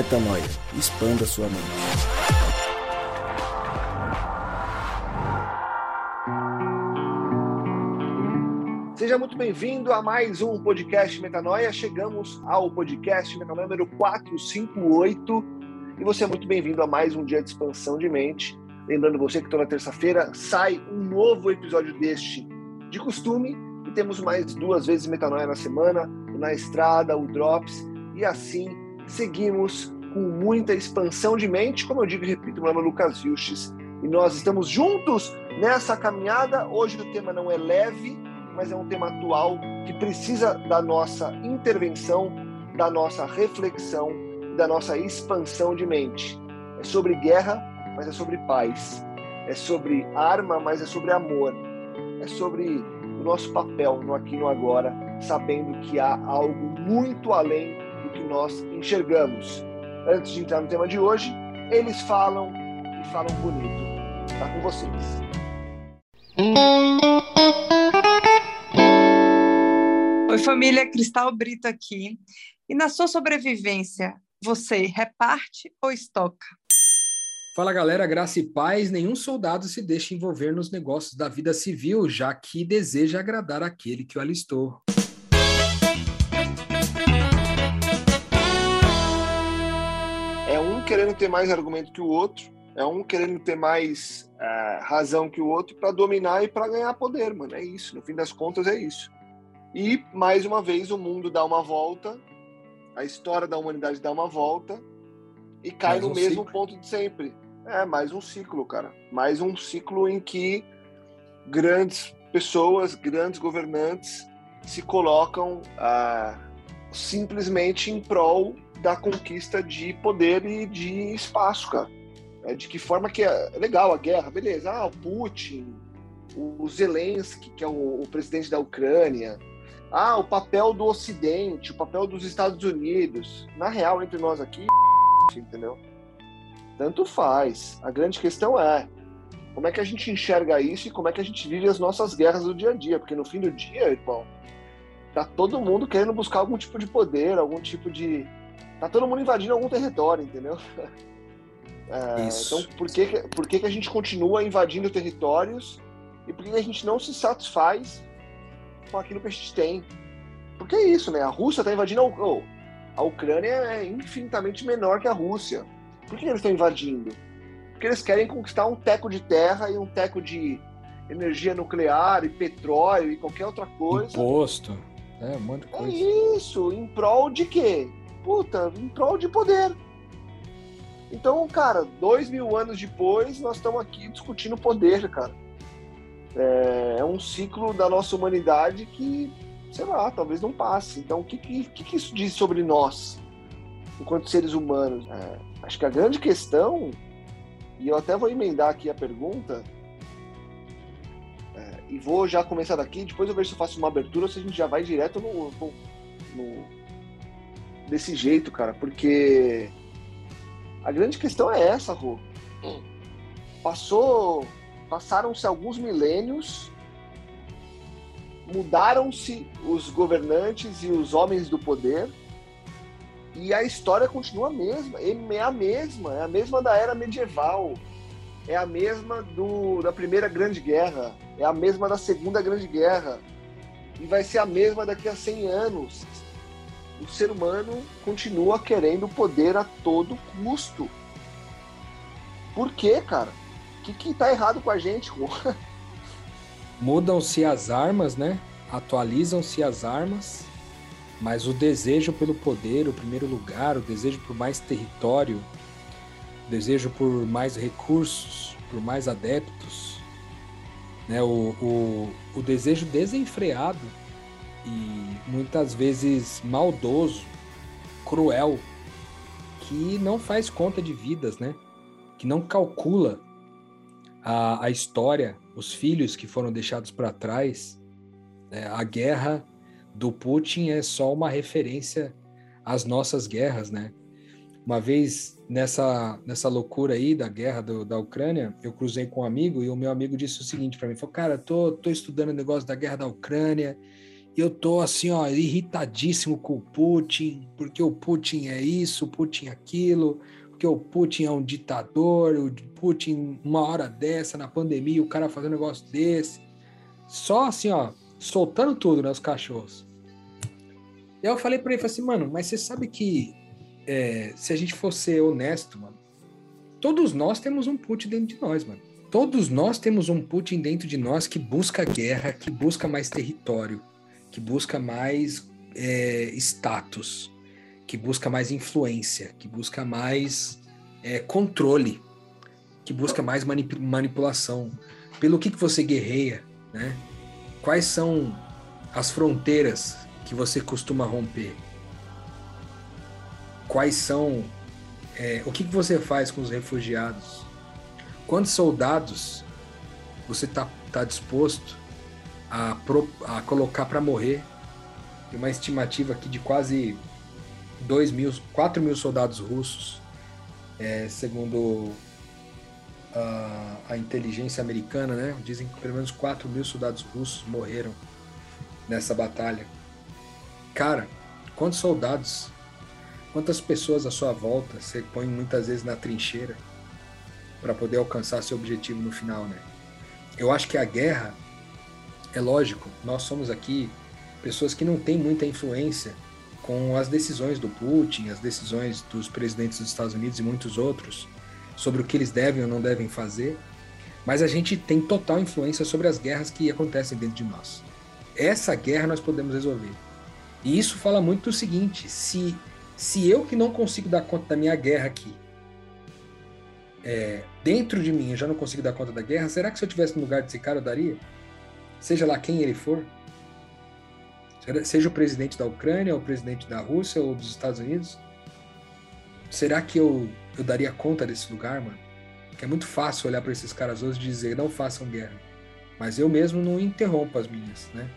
Metanoia. Expanda sua mente. Seja muito bem-vindo a mais um podcast Metanoia. Chegamos ao podcast Metanoia número 458 e você é muito bem-vindo a mais um dia de expansão de mente. Lembrando você que toda terça-feira sai um novo episódio deste de costume e temos mais duas vezes Metanoia na semana, na estrada, o Drops e assim seguimos com muita expansão de mente, como eu digo e repito, meu nome é Lucas Vilches, e nós estamos juntos nessa caminhada. Hoje o tema não é leve, mas é um tema atual que precisa da nossa intervenção, da nossa reflexão, da nossa expansão de mente. É sobre guerra, mas é sobre paz. É sobre arma, mas é sobre amor. É sobre o nosso papel no aqui e no agora, sabendo que há algo muito além do que nós enxergamos. Antes de entrar no tema de hoje, eles falam e falam bonito. Está com vocês. Oi, família Cristal Brito aqui. E na sua sobrevivência, você reparte ou estoca? Fala galera, graça e paz. Nenhum soldado se deixa envolver nos negócios da vida civil, já que deseja agradar aquele que o alistou. Querendo ter mais argumento que o outro, é um querendo ter mais é, razão que o outro para dominar e para ganhar poder, mano. É isso, no fim das contas é isso. E mais uma vez o mundo dá uma volta, a história da humanidade dá uma volta e cai mais no um mesmo ciclo. ponto de sempre. É, mais um ciclo, cara. Mais um ciclo em que grandes pessoas, grandes governantes se colocam ah, simplesmente em prol da conquista de poder e de espaço, cara. É, de que forma que é legal a guerra, beleza? Ah, o Putin, o Zelensky, que é o, o presidente da Ucrânia. Ah, o papel do Ocidente, o papel dos Estados Unidos. Na real, entre nós aqui, entendeu? Tanto faz. A grande questão é como é que a gente enxerga isso e como é que a gente vive as nossas guerras do dia a dia. Porque no fim do dia, irmão, tá todo mundo querendo buscar algum tipo de poder, algum tipo de. Tá todo mundo invadindo algum território, entendeu? É, então, por que, por que, que a gente continua invadindo territórios e por que a gente não se satisfaz com aquilo que a gente tem? Porque é isso, né? A Rússia está invadindo a, oh, a Ucrânia é infinitamente menor que a Rússia. Por que eles estão invadindo? Porque eles querem conquistar um teco de terra e um teco de energia nuclear e petróleo e qualquer outra coisa. Imposto. É, um monte de É coisa. isso. Em prol de quê? Puta, em prol de poder. Então, cara, dois mil anos depois, nós estamos aqui discutindo poder, cara. É, é um ciclo da nossa humanidade que, sei lá, talvez não passe. Então, o que, que, que isso diz sobre nós, enquanto seres humanos? É, Acho que a grande questão, e eu até vou emendar aqui a pergunta, é, e vou já começar daqui, depois eu vejo se eu faço uma abertura ou se a gente já vai direto no, no, no desse jeito, cara, porque a grande questão é essa, Rô. Passou, passaram-se alguns milênios, mudaram-se os governantes e os homens do poder, e a história continua a mesma, é a mesma, é a mesma da era medieval, é a mesma do, da Primeira Grande Guerra, é a mesma da Segunda Grande Guerra, e vai ser a mesma daqui a 100 anos. O ser humano continua querendo poder a todo custo. Por quê, cara? O que, que tá errado com a gente, Mudam-se as armas, né? Atualizam-se as armas mas o desejo pelo poder, o primeiro lugar, o desejo por mais território, o desejo por mais recursos, por mais adeptos, né? o, o, o desejo desenfreado e muitas vezes maldoso, cruel, que não faz conta de vidas, né? que não calcula a, a história, os filhos que foram deixados para trás, né? a guerra do Putin é só uma referência às nossas guerras, né? Uma vez nessa, nessa loucura aí da guerra do, da Ucrânia, eu cruzei com um amigo e o meu amigo disse o seguinte para mim: falou, cara, tô, tô estudando o negócio da guerra da Ucrânia eu tô assim, ó, irritadíssimo com o Putin, porque o Putin é isso, o Putin é aquilo, porque o Putin é um ditador, o Putin, uma hora dessa, na pandemia, o cara fazendo um negócio desse. Só assim, ó, soltando tudo, né, os cachorros. E aí eu falei pra ele, falei assim, mano, mas você sabe que é, se a gente fosse honesto, mano, todos nós temos um Putin dentro de nós, mano. Todos nós temos um Putin dentro de nós que busca guerra, que busca mais território, que busca mais é, status, que busca mais influência, que busca mais é, controle, que busca mais manip manipulação. Pelo que, que você guerreia, né? Quais são as fronteiras que você costuma romper? Quais são. É, o que, que você faz com os refugiados? Quantos soldados você está tá disposto a, pro, a colocar para morrer? Tem uma estimativa aqui de quase 2 mil, 4 mil soldados russos, é, segundo a, a, inteligência americana, né? Dizem que pelo menos 4 mil soldados russos morreram nessa batalha. Cara, quantos soldados, quantas pessoas à sua volta você põe muitas vezes na trincheira? para poder alcançar seu objetivo no final, né? Eu acho que a guerra é lógico, nós somos aqui pessoas que não têm muita influência com as decisões do Putin, as decisões dos presidentes dos Estados Unidos e muitos outros sobre o que eles devem ou não devem fazer, mas a gente tem total influência sobre as guerras que acontecem dentro de nós. Essa guerra nós podemos resolver. E isso fala muito do seguinte: se, se eu que não consigo dar conta da minha guerra aqui, é, dentro de mim eu já não consigo dar conta da guerra, será que se eu tivesse no lugar desse cara eu daria? Seja lá quem ele for? Seja o presidente da Ucrânia, ou o presidente da Rússia, ou dos Estados Unidos? Será que eu, eu daria conta desse lugar, mano? Que é muito fácil olhar para esses caras hoje e dizer, não façam guerra. Mas eu mesmo não interrompo as minhas, né?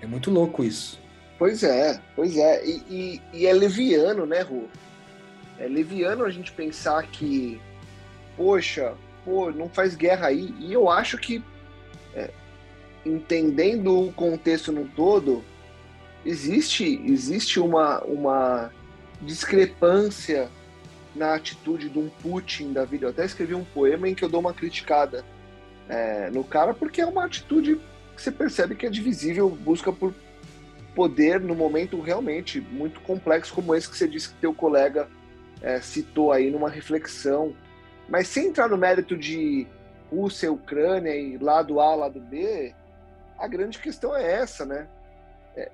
É muito louco isso. Pois é, pois é. E, e, e é leviano, né, Rô? É leviano a gente pensar que poxa, pô, não faz guerra aí. E eu acho que, é, entendendo o contexto no todo, existe, existe uma, uma discrepância na atitude de um Putin da vida. Eu até escrevi um poema em que eu dou uma criticada é, no cara, porque é uma atitude que você percebe que é divisível, busca por poder no momento realmente muito complexo como esse que você disse que teu colega é, citou aí numa reflexão mas sem entrar no mérito de Rússia, Ucrânia e lado A, lado B, a grande questão é essa, né? É,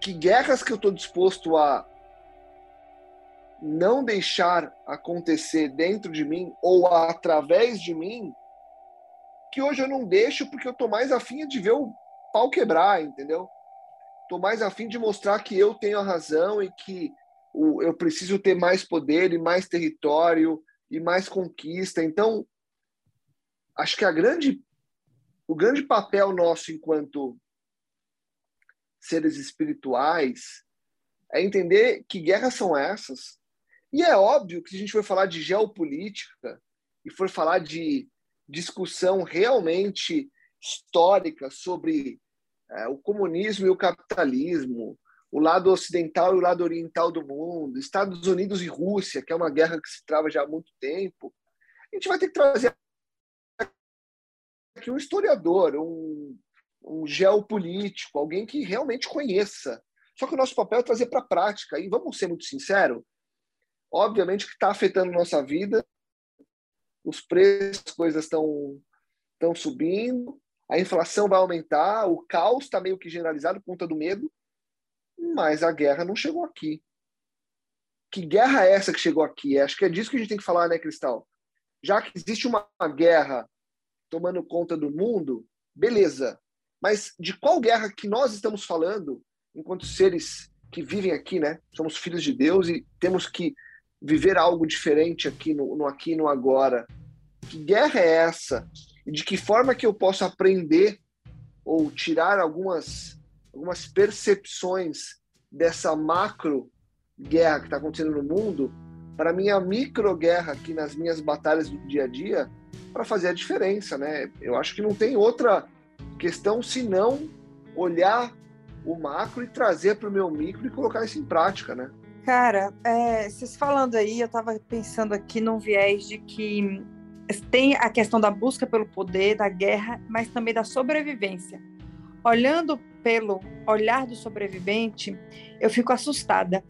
que guerras que eu estou disposto a não deixar acontecer dentro de mim ou através de mim, que hoje eu não deixo porque eu tô mais afim de ver o pau quebrar, entendeu? Tô mais afim de mostrar que eu tenho a razão e que eu preciso ter mais poder e mais território e mais conquista. Então, acho que a grande, o grande papel nosso enquanto seres espirituais é entender que guerras são essas. E é óbvio que se a gente for falar de geopolítica e for falar de discussão realmente histórica sobre é, o comunismo e o capitalismo, o lado ocidental e o lado oriental do mundo, Estados Unidos e Rússia, que é uma guerra que se trava já há muito tempo. A gente vai ter que trazer aqui um historiador, um, um geopolítico, alguém que realmente conheça. Só que o nosso papel é trazer para a prática. E vamos ser muito sinceros, obviamente que está afetando nossa vida, os preços, as coisas estão estão subindo, a inflação vai aumentar, o caos está meio que generalizado por conta do medo mas a guerra não chegou aqui. Que guerra é essa que chegou aqui? Acho que é disso que a gente tem que falar, né, Cristal? Já que existe uma guerra tomando conta do mundo, beleza. Mas de qual guerra que nós estamos falando enquanto seres que vivem aqui, né? Somos filhos de Deus e temos que viver algo diferente aqui no, no aqui e no agora. Que guerra é essa? E de que forma que eu posso aprender ou tirar algumas algumas percepções dessa macro guerra que está acontecendo no mundo para minha micro guerra aqui nas minhas batalhas do dia a dia para fazer a diferença, né? Eu acho que não tem outra questão senão olhar o macro e trazer para o meu micro e colocar isso em prática, né? Cara, é, vocês falando aí, eu estava pensando aqui num viés de que tem a questão da busca pelo poder, da guerra, mas também da sobrevivência. Olhando pelo olhar do sobrevivente, eu fico assustada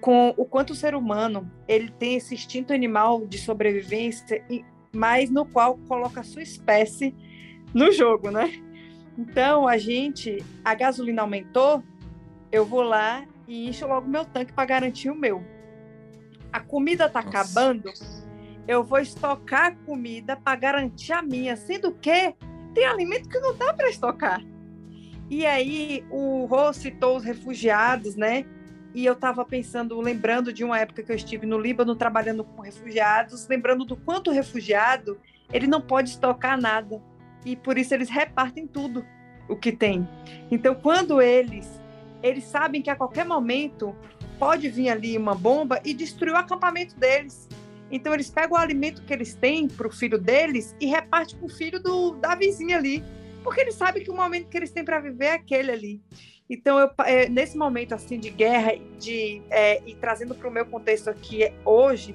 com o quanto o ser humano ele tem esse instinto animal de sobrevivência, mas no qual coloca a sua espécie no jogo, né? Então a gente, a gasolina aumentou, eu vou lá e encho logo meu tanque para garantir o meu. A comida está acabando, eu vou estocar comida para garantir a minha, sendo que tem alimento que não dá para estocar. E aí o Rô citou os refugiados, né? E eu estava pensando, lembrando de uma época que eu estive no Líbano trabalhando com refugiados, lembrando do quanto o refugiado ele não pode estocar nada e por isso eles repartem tudo o que tem. Então, quando eles eles sabem que a qualquer momento pode vir ali uma bomba e destruir o acampamento deles. Então eles pegam o alimento que eles têm para o filho deles e repartem com o filho do, da vizinha ali, porque eles sabem que o momento que eles têm para viver é aquele ali. Então eu, é, nesse momento assim de guerra, de é, e trazendo para o meu contexto aqui hoje,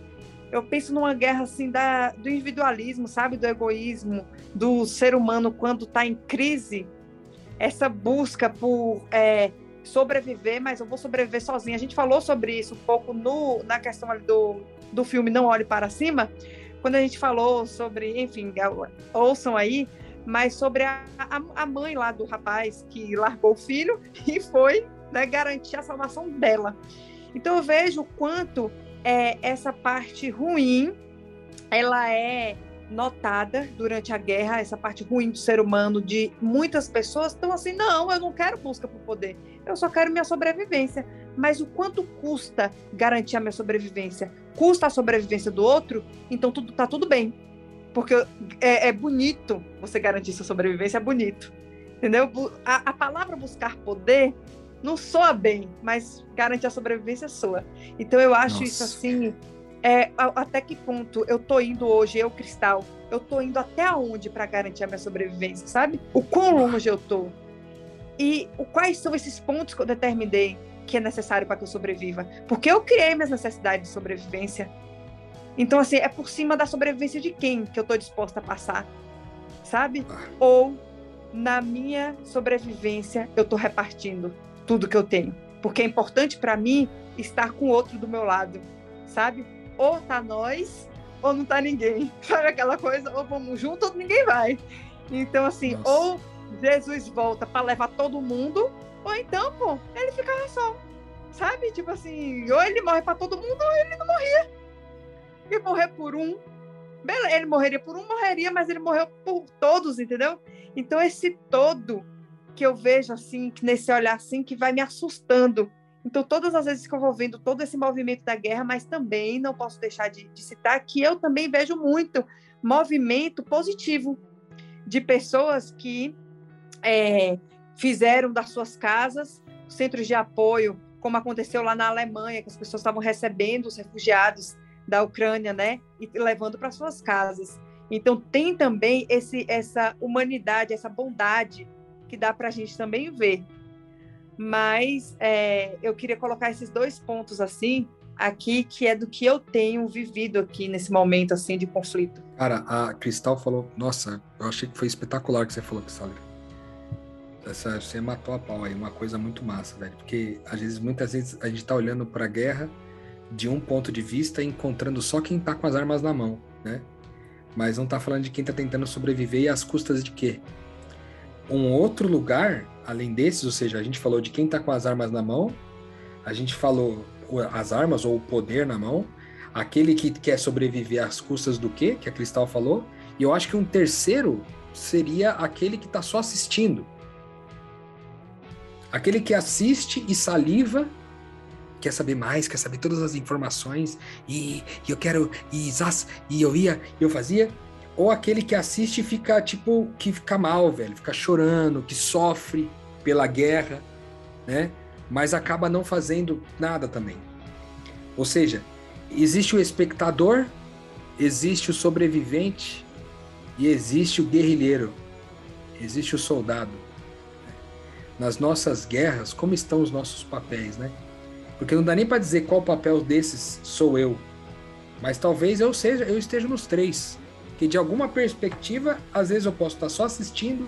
eu penso numa guerra assim da, do individualismo, sabe, do egoísmo, do ser humano quando está em crise, essa busca por é, sobreviver, mas eu vou sobreviver sozinha. A gente falou sobre isso um pouco no, na questão do, do filme Não Olhe Para Cima, quando a gente falou sobre, enfim, ouçam aí, mas sobre a, a, a mãe lá do rapaz que largou o filho e foi né, garantir a salvação dela. Então eu vejo o quanto é, essa parte ruim ela é notada durante a guerra, essa parte ruim do ser humano, de muitas pessoas estão assim, não, eu não quero busca por poder, eu só quero minha sobrevivência. Mas o quanto custa garantir a minha sobrevivência? Custa a sobrevivência do outro? Então tudo tá tudo bem. Porque é, é bonito você garantir sua sobrevivência, é bonito. Entendeu? A, a palavra buscar poder não soa bem, mas garantir a sobrevivência soa. Então eu acho Nossa. isso assim, é, até que ponto eu tô indo hoje, eu, Cristal, eu tô indo até onde para garantir a minha sobrevivência, sabe? O quão longe eu tô. E o, quais são esses pontos que eu determinei que é necessário para que eu sobreviva? Porque eu criei minhas necessidades de sobrevivência. Então, assim, é por cima da sobrevivência de quem que eu tô disposta a passar, sabe? Ah. Ou na minha sobrevivência eu tô repartindo tudo que eu tenho. Porque é importante para mim estar com outro do meu lado, sabe? Ou tá nós, ou não tá ninguém. Sabe aquela coisa? Ou vamos junto, ou ninguém vai. Então, assim, Nossa. ou Jesus volta para levar todo mundo, ou então, pô, ele ficava só. Sabe? Tipo assim, ou ele morre para todo mundo, ou ele não morria. E morrer por um. Ele morreria por um, morreria, mas ele morreu por todos, entendeu? Então, esse todo que eu vejo assim, nesse olhar assim, que vai me assustando. Então, todas as vezes que eu vou vendo todo esse movimento da guerra, mas também não posso deixar de, de citar que eu também vejo muito movimento positivo de pessoas que é, fizeram das suas casas centros de apoio, como aconteceu lá na Alemanha, que as pessoas estavam recebendo os refugiados da Ucrânia, né, e levando para suas casas. Então tem também esse, essa humanidade, essa bondade que dá para a gente também ver. Mas é, eu queria colocar esses dois pontos assim aqui, que é do que eu tenho vivido aqui nesse momento assim de conflito. Cara, a Cristal falou, nossa, eu achei que foi espetacular que você falou, Cristal. Essa, você matou a pau aí, uma coisa muito massa, velho. Porque às vezes, muitas vezes, a gente tá olhando para a guerra de um ponto de vista encontrando só quem tá com as armas na mão, né? Mas não tá falando de quem tá tentando sobreviver e às custas de quê? um outro lugar, além desses, ou seja, a gente falou de quem está com as armas na mão, a gente falou as armas ou o poder na mão, aquele que quer sobreviver às custas do quê, que a Cristal falou, e eu acho que um terceiro seria aquele que está só assistindo. Aquele que assiste e saliva, quer saber mais, quer saber todas as informações, e, e eu quero, e, e eu ia, eu fazia, ou aquele que assiste e fica, tipo, que fica mal, velho, fica chorando, que sofre pela guerra, né? Mas acaba não fazendo nada também. Ou seja, existe o espectador, existe o sobrevivente e existe o guerrilheiro, existe o soldado. nas nossas guerras, como estão os nossos papéis, né? Porque não dá nem para dizer qual papel desses sou eu, mas talvez eu seja, eu esteja nos três, que de alguma perspectiva, às vezes eu posso estar só assistindo,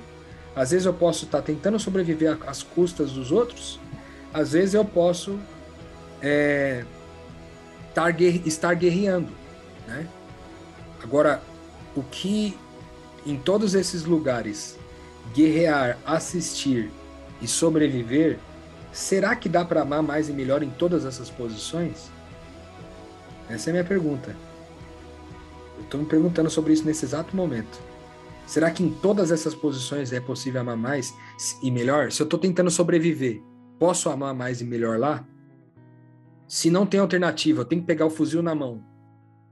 às vezes eu posso estar tentando sobreviver às custas dos outros, às vezes eu posso é, estar guerreando, né? Agora, o que em todos esses lugares guerrear, assistir e sobreviver, será que dá para amar mais e melhor em todas essas posições? Essa é a minha pergunta. Eu estou me perguntando sobre isso nesse exato momento. Será que em todas essas posições é possível amar mais e melhor? Se eu estou tentando sobreviver, posso amar mais e melhor lá? Se não tem alternativa, eu tenho que pegar o fuzil na mão.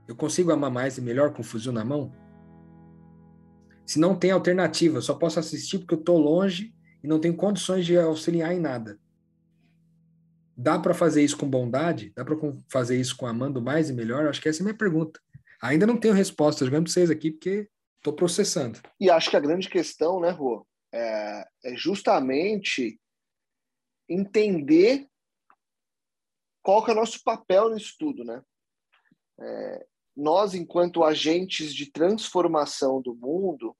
Eu consigo amar mais e melhor com o fuzil na mão? Se não tem alternativa, eu só posso assistir porque eu estou longe e não tenho condições de auxiliar em nada. Dá para fazer isso com bondade? Dá para fazer isso com amando mais e melhor? Acho que essa é a minha pergunta. Ainda não tenho resposta, jogando para vocês aqui porque estou processando. E acho que a grande questão, né, Rô, é, é justamente entender qual que é o nosso papel nisso tudo, né? É, nós, enquanto agentes de transformação do mundo, o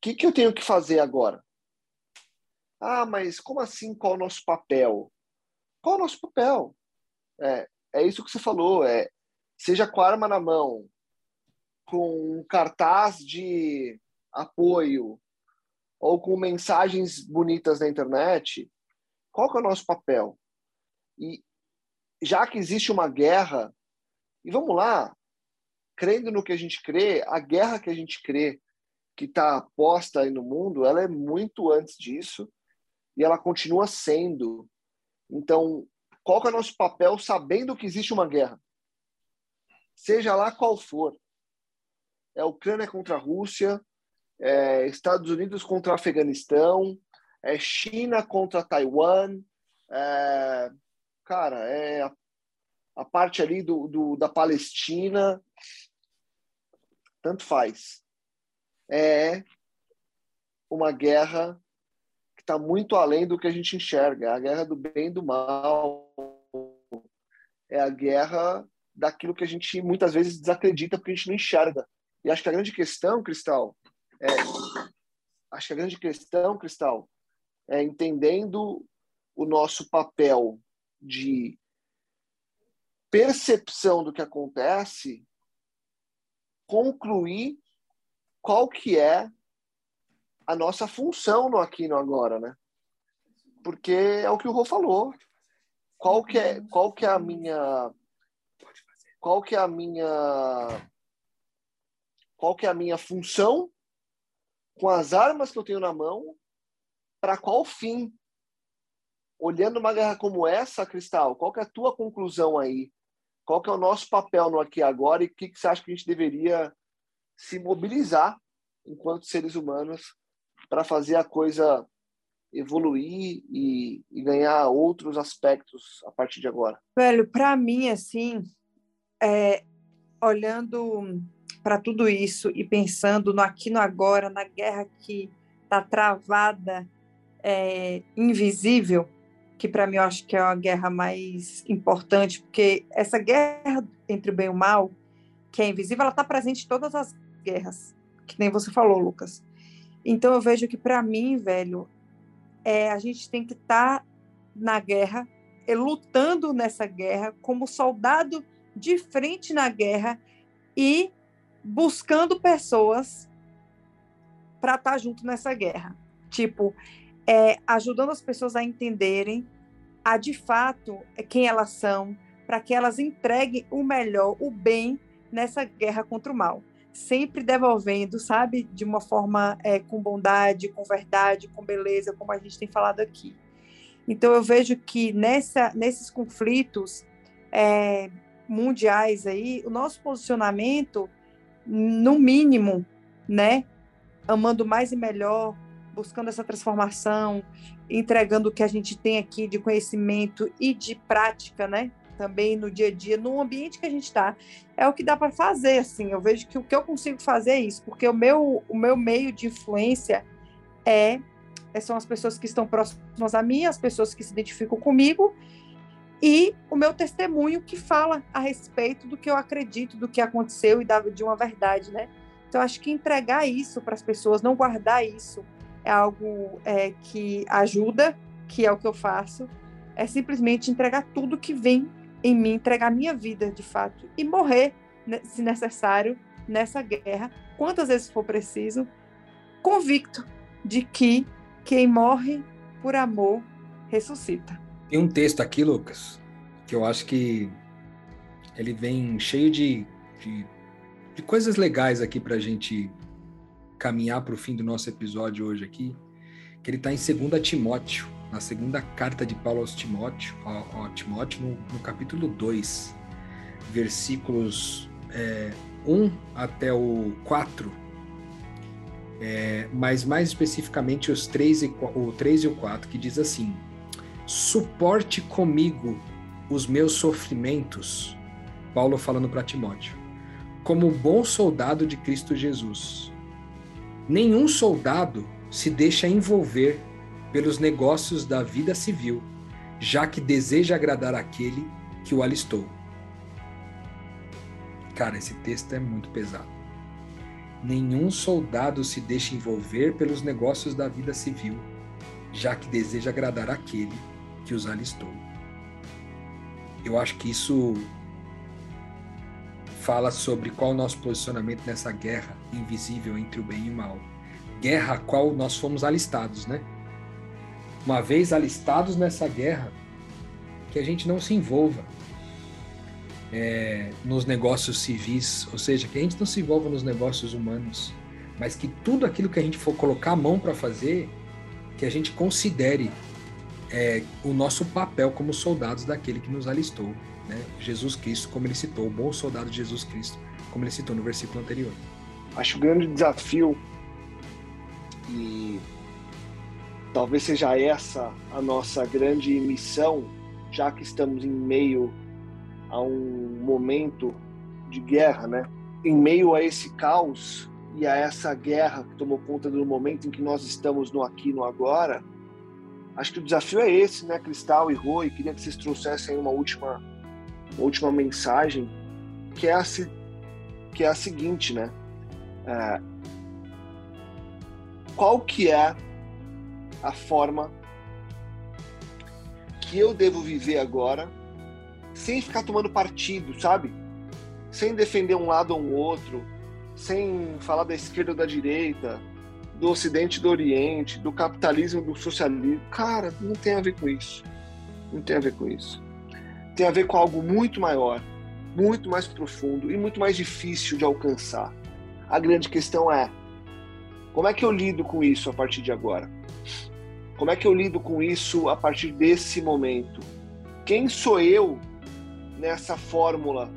que, que eu tenho que fazer agora? Ah, mas como assim? Qual o nosso papel? Qual o nosso papel? É, é isso que você falou. É, seja com a arma na mão, com um cartaz de apoio ou com mensagens bonitas na internet, qual que é o nosso papel? E já que existe uma guerra, e vamos lá, crendo no que a gente crê, a guerra que a gente crê que está posta aí no mundo, ela é muito antes disso e ela continua sendo. Então, qual é o nosso papel sabendo que existe uma guerra? Seja lá qual for. É Ucrânia contra a Rússia, é Estados Unidos contra Afeganistão, é China contra Taiwan, é, cara, é a, a parte ali do, do, da Palestina, tanto faz. É uma guerra está muito além do que a gente enxerga. É a guerra do bem e do mal. É a guerra daquilo que a gente muitas vezes desacredita porque a gente não enxerga. E acho que a grande questão, Cristal, é, acho que a grande questão, Cristal, é entendendo o nosso papel de percepção do que acontece concluir qual que é a nossa função no aqui no agora, né? Porque é o que o Rô falou. Qual que é, qual que é a minha qual que é a minha qual que é a minha função com as armas que eu tenho na mão para qual fim? Olhando uma guerra como essa, Cristal, qual que é a tua conclusão aí? Qual que é o nosso papel no aqui e agora e o que, que você acha que a gente deveria se mobilizar enquanto seres humanos para fazer a coisa evoluir e, e, ganhar outros aspectos a partir de agora? Velho, para mim, assim, é, olhando para tudo isso e pensando no aqui no agora, na guerra que está travada, é, invisível, que para mim eu acho que é a guerra mais importante, porque essa guerra entre o bem e o mal, que é invisível, ela está presente em todas as guerras, que nem você falou, Lucas. Então eu vejo que para mim, velho, é, a gente tem que estar tá na guerra, é, lutando nessa guerra, como soldado de frente na guerra e buscando pessoas para estar tá junto nessa guerra. Tipo, é, ajudando as pessoas a entenderem a de fato quem elas são, para que elas entreguem o melhor, o bem nessa guerra contra o mal. Sempre devolvendo, sabe, de uma forma é, com bondade, com verdade, com beleza, como a gente tem falado aqui. Então eu vejo que nessa, nesses conflitos é, mundiais aí, o nosso posicionamento, no mínimo, né, amando mais e melhor, buscando essa transformação, entregando o que a gente tem aqui de conhecimento e de prática, né? Também no dia a dia, no ambiente que a gente está, é o que dá para fazer. Assim, eu vejo que o que eu consigo fazer é isso, porque o meu, o meu meio de influência é, são as pessoas que estão próximas a mim, as pessoas que se identificam comigo e o meu testemunho que fala a respeito do que eu acredito, do que aconteceu e de uma verdade, né? Então, acho que entregar isso para as pessoas, não guardar isso, é algo é, que ajuda, que é o que eu faço, é simplesmente entregar tudo que vem em mim, entregar minha vida, de fato, e morrer, né, se necessário, nessa guerra, quantas vezes for preciso, convicto de que quem morre por amor ressuscita. Tem um texto aqui, Lucas, que eu acho que ele vem cheio de, de, de coisas legais aqui para a gente caminhar para o fim do nosso episódio hoje aqui, que ele está em 2 Timóteo, na segunda carta de Paulo aos Timóteo, ao, ao Timóteo no, no, capítulo 2, versículos é, 1 até o 4, é, mas mais especificamente os 3 e, o 3 e o 4, que diz assim: suporte comigo os meus sofrimentos. Paulo falando para Timóteo, como bom soldado de Cristo Jesus. Nenhum soldado se deixa envolver pelos negócios da vida civil, já que deseja agradar aquele que o alistou. Cara, esse texto é muito pesado. Nenhum soldado se deixa envolver pelos negócios da vida civil, já que deseja agradar aquele que os alistou. Eu acho que isso fala sobre qual o nosso posicionamento nessa guerra invisível entre o bem e o mal. Guerra a qual nós fomos alistados, né? Uma vez alistados nessa guerra, que a gente não se envolva é, nos negócios civis, ou seja, que a gente não se envolva nos negócios humanos, mas que tudo aquilo que a gente for colocar a mão para fazer, que a gente considere é, o nosso papel como soldados daquele que nos alistou, né? Jesus Cristo, como ele citou, o bom soldado de Jesus Cristo, como ele citou no versículo anterior. Acho o grande desafio e talvez seja essa a nossa grande missão, já que estamos em meio a um momento de guerra, né? Em meio a esse caos e a essa guerra que tomou conta do momento em que nós estamos no aqui no agora, Acho que o desafio é esse, né, Cristal e Rui? Queria que vocês trouxessem uma última, uma última mensagem, que é a, que é a seguinte, né? É, qual que é a forma que eu devo viver agora sem ficar tomando partido, sabe? Sem defender um lado ou um outro, sem falar da esquerda ou da direita, do Ocidente do Oriente, do capitalismo do socialismo. Cara, não tem a ver com isso. Não tem a ver com isso. Tem a ver com algo muito maior, muito mais profundo e muito mais difícil de alcançar. A grande questão é: como é que eu lido com isso a partir de agora? Como é que eu lido com isso a partir desse momento? Quem sou eu nessa fórmula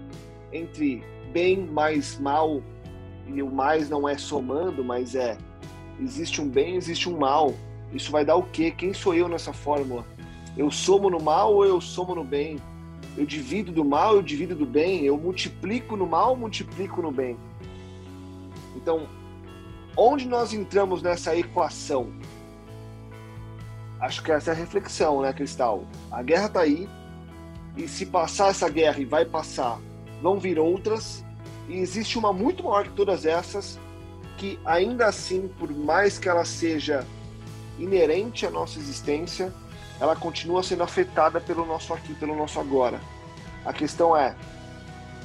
entre bem mais mal? E o mais não é somando, mas é existe um bem, existe um mal. Isso vai dar o quê? Quem sou eu nessa fórmula? Eu somo no mal ou eu somo no bem? Eu divido do mal, eu divido do bem? Eu multiplico no mal, multiplico no bem? Então, onde nós entramos nessa equação? Acho que essa é a reflexão, né, Cristal? A guerra está aí, e se passar essa guerra e vai passar, vão vir outras, e existe uma muito maior que todas essas, que ainda assim, por mais que ela seja inerente à nossa existência, ela continua sendo afetada pelo nosso aqui, pelo nosso agora. A questão é: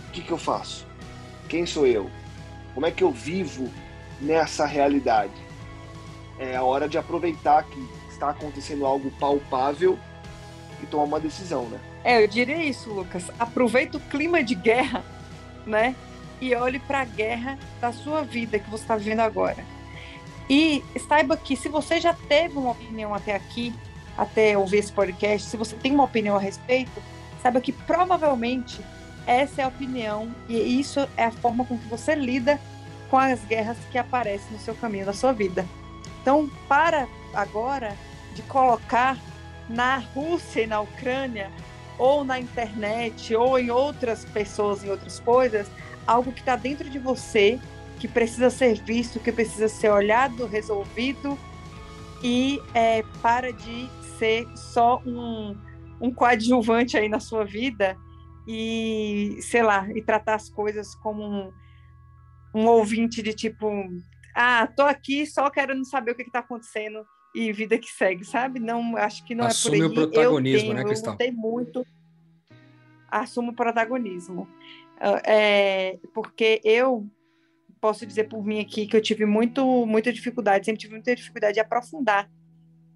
o que, que eu faço? Quem sou eu? Como é que eu vivo nessa realidade? É a hora de aproveitar que está acontecendo algo palpável e tomar uma decisão, né? É, eu diria isso, Lucas. Aproveita o clima de guerra, né? e olhe para a guerra da sua vida que você está vivendo agora. E saiba que se você já teve uma opinião até aqui, até ouvir esse podcast, se você tem uma opinião a respeito, saiba que provavelmente essa é a opinião e isso é a forma com que você lida com as guerras que aparecem no seu caminho, na sua vida. Então, para agora de colocar na Rússia e na Ucrânia, ou na internet, ou em outras pessoas, em outras coisas, algo que está dentro de você, que precisa ser visto, que precisa ser olhado, resolvido e é, para de ser só um, um coadjuvante aí na sua vida e, sei lá, e tratar as coisas como um, um ouvinte de tipo, ah, tô aqui, só quero não saber o que está acontecendo e vida que segue, sabe? Não, acho que não Assume é por aí. o protagonismo, eu tenho, né, Cristal? Eu gostei muito. Assumo o protagonismo. Ah, é, porque eu posso dizer por mim aqui que eu tive muito, muita dificuldade, sempre tive muita dificuldade de aprofundar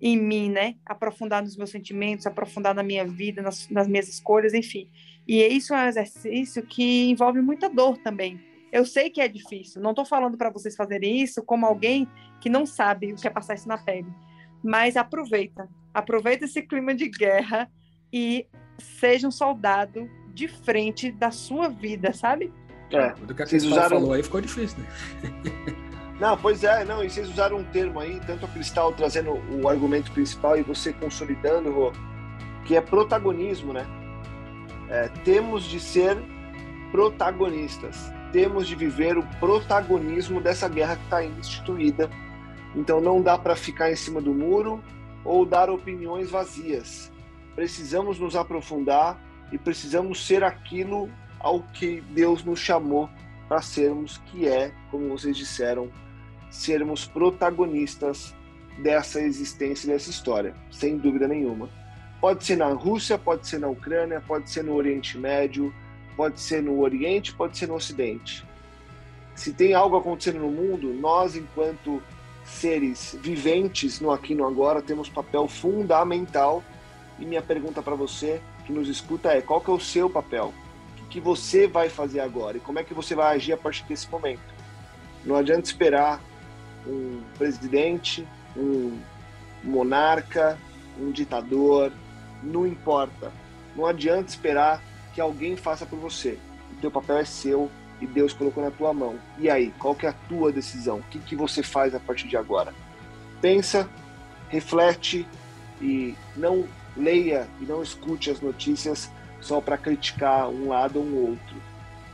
em mim, né? Aprofundar nos meus sentimentos, aprofundar na minha vida, nas, nas minhas escolhas, enfim. E isso é um exercício que envolve muita dor também. Eu sei que é difícil, não estou falando para vocês fazerem isso como alguém que não sabe o que é passar isso na pele. Mas aproveita, aproveita esse clima de guerra e seja um soldado de frente da sua vida, sabe? É, do que a vocês usaram... falou aí ficou difícil, né? Não, pois é, não, e vocês usaram um termo aí, tanto a Cristal trazendo o argumento principal e você consolidando, Rô, que é protagonismo, né? É, temos de ser protagonistas, temos de viver o protagonismo dessa guerra que está instituída. Então não dá para ficar em cima do muro ou dar opiniões vazias. Precisamos nos aprofundar e precisamos ser aquilo ao que Deus nos chamou para sermos, que é, como vocês disseram, sermos protagonistas dessa existência, dessa história, sem dúvida nenhuma. Pode ser na Rússia, pode ser na Ucrânia, pode ser no Oriente Médio, pode ser no Oriente, pode ser no Ocidente. Se tem algo acontecendo no mundo, nós, enquanto seres viventes no aqui e no agora, temos papel fundamental. E minha pergunta para você que nos escuta é: qual que é o seu papel? O que você vai fazer agora? E como é que você vai agir a partir desse momento? Não adianta esperar um presidente, um monarca, um ditador, não importa. Não adianta esperar que alguém faça por você. O teu papel é seu e Deus colocou na tua mão. E aí, qual que é a tua decisão? O que, que você faz a partir de agora? Pensa, reflete e não leia e não escute as notícias só para criticar um lado ou um outro.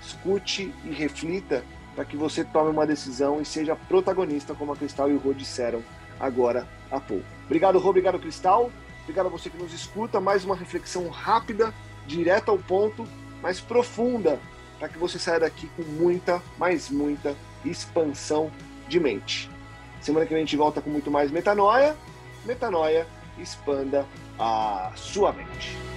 Escute e reflita para que você tome uma decisão e seja protagonista, como a Cristal e o Rô disseram agora há pouco. Obrigado, Rô, obrigado, Cristal. Obrigado a você que nos escuta. Mais uma reflexão rápida, direta ao ponto, mas profunda, para que você saia daqui com muita, mais muita expansão de mente. Semana que vem a gente volta com muito mais metanoia. Metanoia, expanda a sua mente.